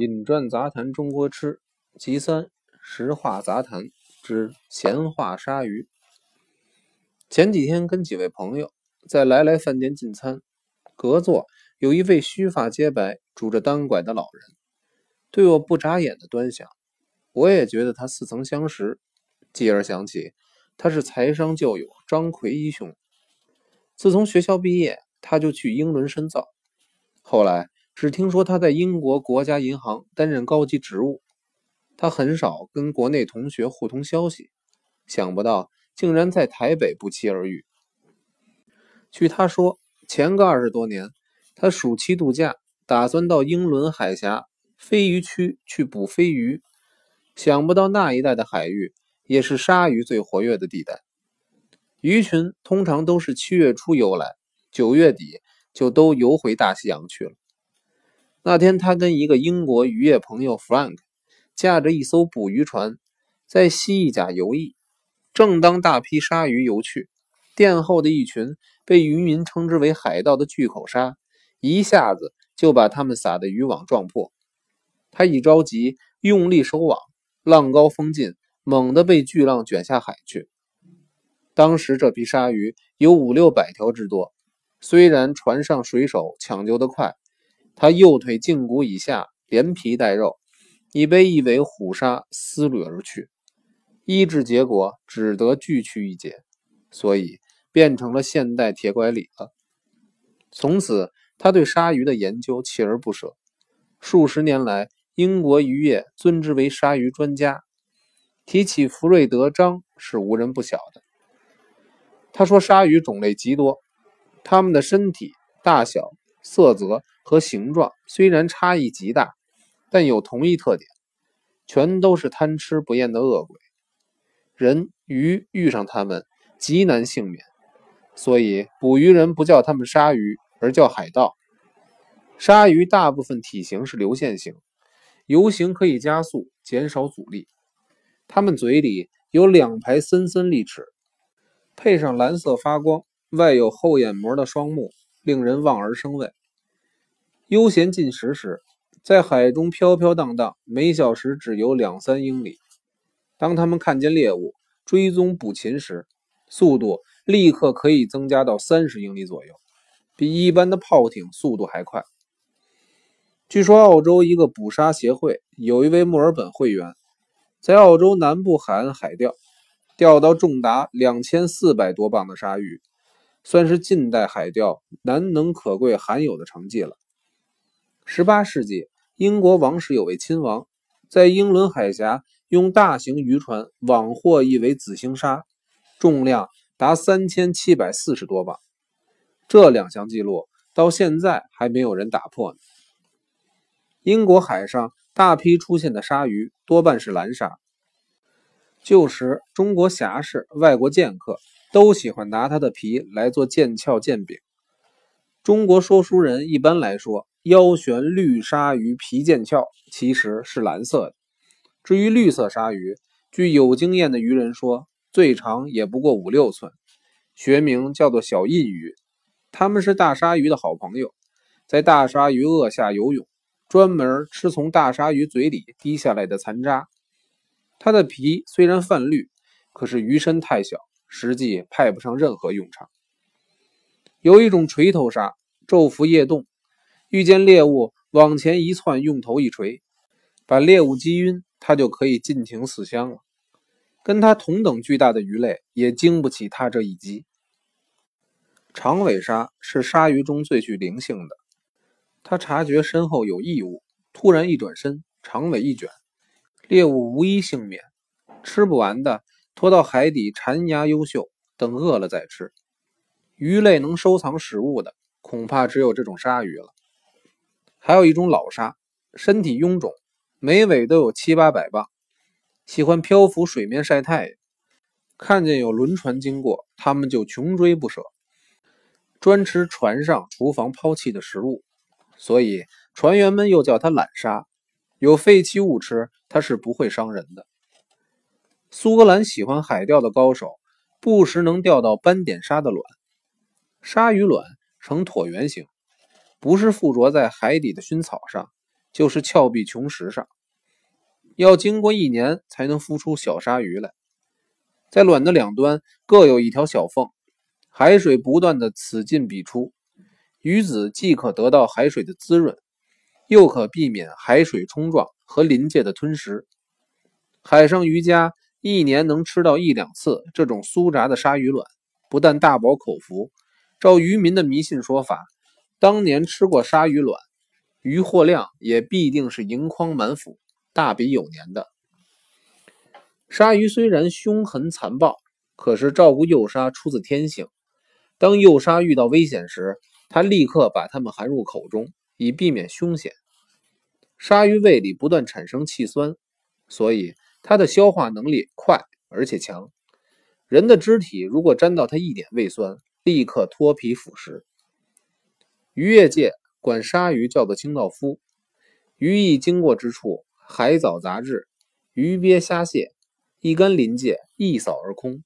引传杂谈中国吃，其三实话杂谈之闲话鲨鱼。前几天跟几位朋友在来来饭店进餐，隔座有一位须发皆白、拄着单拐的老人，对我不眨眼的端详。我也觉得他似曾相识，继而想起他是财商旧友张奎一兄。自从学校毕业，他就去英伦深造，后来。只听说他在英国国家银行担任高级职务，他很少跟国内同学互通消息，想不到竟然在台北不期而遇。据他说，前个二十多年，他暑期度假打算到英伦海峡飞鱼区去捕飞鱼，想不到那一带的海域也是鲨鱼最活跃的地带，鱼群通常都是七月初游来，九月底就都游回大西洋去了。那天，他跟一个英国渔业朋友 Frank 驾着一艘捕鱼船，在西翼甲游弋。正当大批鲨鱼游去，殿后的一群被渔民称之为海盗的巨口鲨，一下子就把他们撒的渔网撞破。他一着急，用力收网，浪高风劲，猛地被巨浪卷下海去。当时这批鲨鱼有五六百条之多，虽然船上水手抢救得快。他右腿胫骨以下连皮带肉，已被一尾虎鲨撕掠而去，医治结果只得锯去一截，所以变成了现代铁拐李了。从此，他对鲨鱼的研究锲而不舍，数十年来，英国渔业尊之为鲨鱼专家。提起福瑞德·张，是无人不晓的。他说，鲨鱼种类极多，它们的身体大小。色泽和形状虽然差异极大，但有同一特点，全都是贪吃不厌的恶鬼。人鱼遇上它们极难幸免，所以捕鱼人不叫它们鲨鱼，而叫海盗。鲨鱼大部分体型是流线型，游行可以加速，减少阻力。它们嘴里有两排森森利齿，配上蓝色发光、外有厚眼膜的双目。令人望而生畏。悠闲进食时，在海中飘飘荡荡，每小时只游两三英里。当他们看见猎物，追踪捕禽时，速度立刻可以增加到三十英里左右，比一般的炮艇速度还快。据说，澳洲一个捕鲨协会有一位墨尔本会员，在澳洲南部海岸海钓，钓到重达两千四百多磅的鲨鱼。算是近代海钓难能可贵、罕有的成绩了。十八世纪，英国王室有位亲王，在英伦海峡用大型渔船网获一尾紫星鲨，重量达三千七百四十多磅。这两项记录到现在还没有人打破呢。英国海上大批出现的鲨鱼多半是蓝鲨。旧时，中国侠士、外国剑客。都喜欢拿它的皮来做剑鞘、剑柄。中国说书人一般来说，腰悬绿鲨鱼皮剑鞘，其实是蓝色的。至于绿色鲨鱼，据有经验的渔人说，最长也不过五六寸，学名叫做小印鱼。它们是大鲨鱼的好朋友，在大鲨鱼颚下游泳，专门吃从大鲨鱼嘴里滴下来的残渣。它的皮虽然泛绿，可是鱼身太小。实际派不上任何用场。有一种锤头鲨，昼伏夜动，遇见猎物往前一窜，用头一锤，把猎物击晕，它就可以尽情死香了。跟它同等巨大的鱼类也经不起它这一击。长尾鲨是鲨鱼中最具灵性的，它察觉身后有异物，突然一转身，长尾一卷，猎物无一幸免，吃不完的。拖到海底残牙优秀，等饿了再吃。鱼类能收藏食物的，恐怕只有这种鲨鱼了。还有一种老鲨，身体臃肿，每尾都有七八百磅，喜欢漂浮水面晒太阳。看见有轮船经过，它们就穷追不舍，专吃船上厨房抛弃的食物，所以船员们又叫它懒鲨。有废弃物吃，它是不会伤人的。苏格兰喜欢海钓的高手，不时能钓到斑点鲨的卵。鲨鱼卵呈椭圆形，不是附着在海底的熏草上，就是峭壁琼石上，要经过一年才能孵出小鲨鱼来。在卵的两端各有一条小缝，海水不断的此进彼出，鱼子既可得到海水的滋润，又可避免海水冲撞和临界的吞食。海上渔家一年能吃到一两次这种酥炸的鲨鱼卵，不但大饱口福，照渔民的迷信说法，当年吃过鲨鱼卵，渔获量也必定是盈筐满腹，大比有年的。鲨鱼虽然凶狠残暴，可是照顾幼鲨出自天性。当幼鲨遇到危险时，它立刻把它们含入口中，以避免凶险。鲨鱼胃里不断产生气酸，所以它的消化能力快而且强。人的肢体如果沾到它一点胃酸，立刻脱皮腐蚀。渔业界管鲨鱼叫做清道夫，鱼一经过之处，海藻杂质、鱼鳖虾蟹。一干鳞界，一扫而空。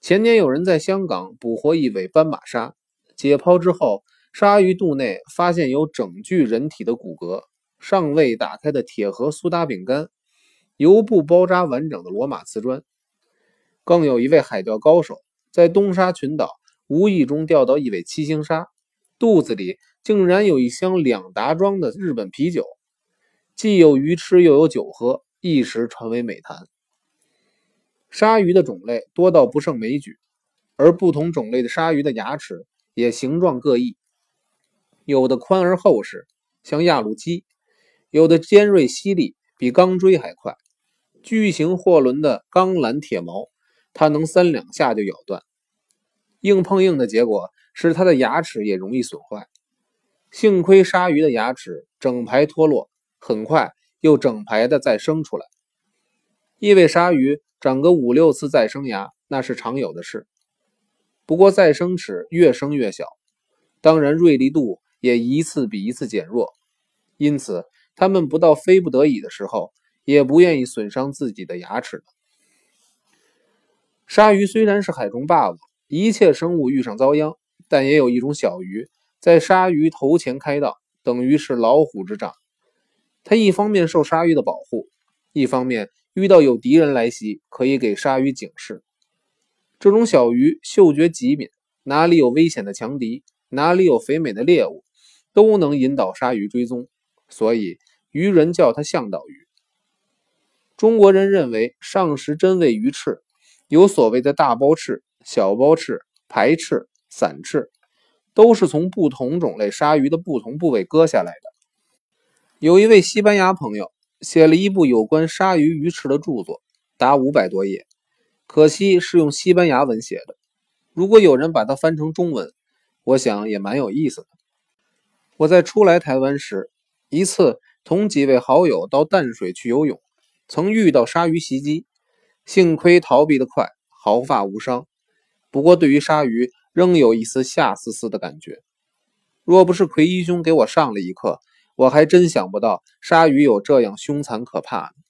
前年有人在香港捕获一尾斑马鲨，解剖之后，鲨鱼肚内发现有整具人体的骨骼、尚未打开的铁盒苏打饼干、油布包扎完整的罗马瓷砖。更有一位海钓高手在东沙群岛无意中钓到一尾七星鲨，肚子里竟然有一箱两打装的日本啤酒，既有鱼吃又有酒喝，一时传为美谈。鲨鱼的种类多到不胜枚举，而不同种类的鲨鱼的牙齿也形状各异，有的宽而厚实，像亚鲁基；有的尖锐犀利，比钢锥还快。巨型货轮的钢缆铁锚，它能三两下就咬断。硬碰硬的结果使它的牙齿也容易损坏。幸亏鲨鱼的牙齿整排脱落，很快又整排的再生出来。一尾鲨鱼。长个五六次再生牙，那是常有的事。不过再生齿越生越小，当然锐利度也一次比一次减弱。因此，它们不到非不得已的时候，也不愿意损伤自己的牙齿的。鲨鱼虽然是海中霸王，一切生物遇上遭殃，但也有一种小鱼在鲨鱼头前开道，等于是老虎之长。它一方面受鲨鱼的保护，一方面。遇到有敌人来袭，可以给鲨鱼警示。这种小鱼嗅觉极敏，哪里有危险的强敌，哪里有肥美的猎物，都能引导鲨鱼追踪。所以渔人叫它向导鱼。中国人认为上食真味鱼翅有所谓的大包翅、小包翅、排翅、散翅，都是从不同种类鲨鱼的不同部位割下来的。有一位西班牙朋友。写了一部有关鲨鱼鱼翅的著作，达五百多页，可惜是用西班牙文写的。如果有人把它翻成中文，我想也蛮有意思的。我在初来台湾时，一次同几位好友到淡水去游泳，曾遇到鲨鱼袭击，幸亏逃避得快，毫发无伤。不过对于鲨鱼，仍有一丝吓丝丝的感觉。若不是魁一兄给我上了一课。我还真想不到鲨鱼有这样凶残可怕呢。